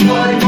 What.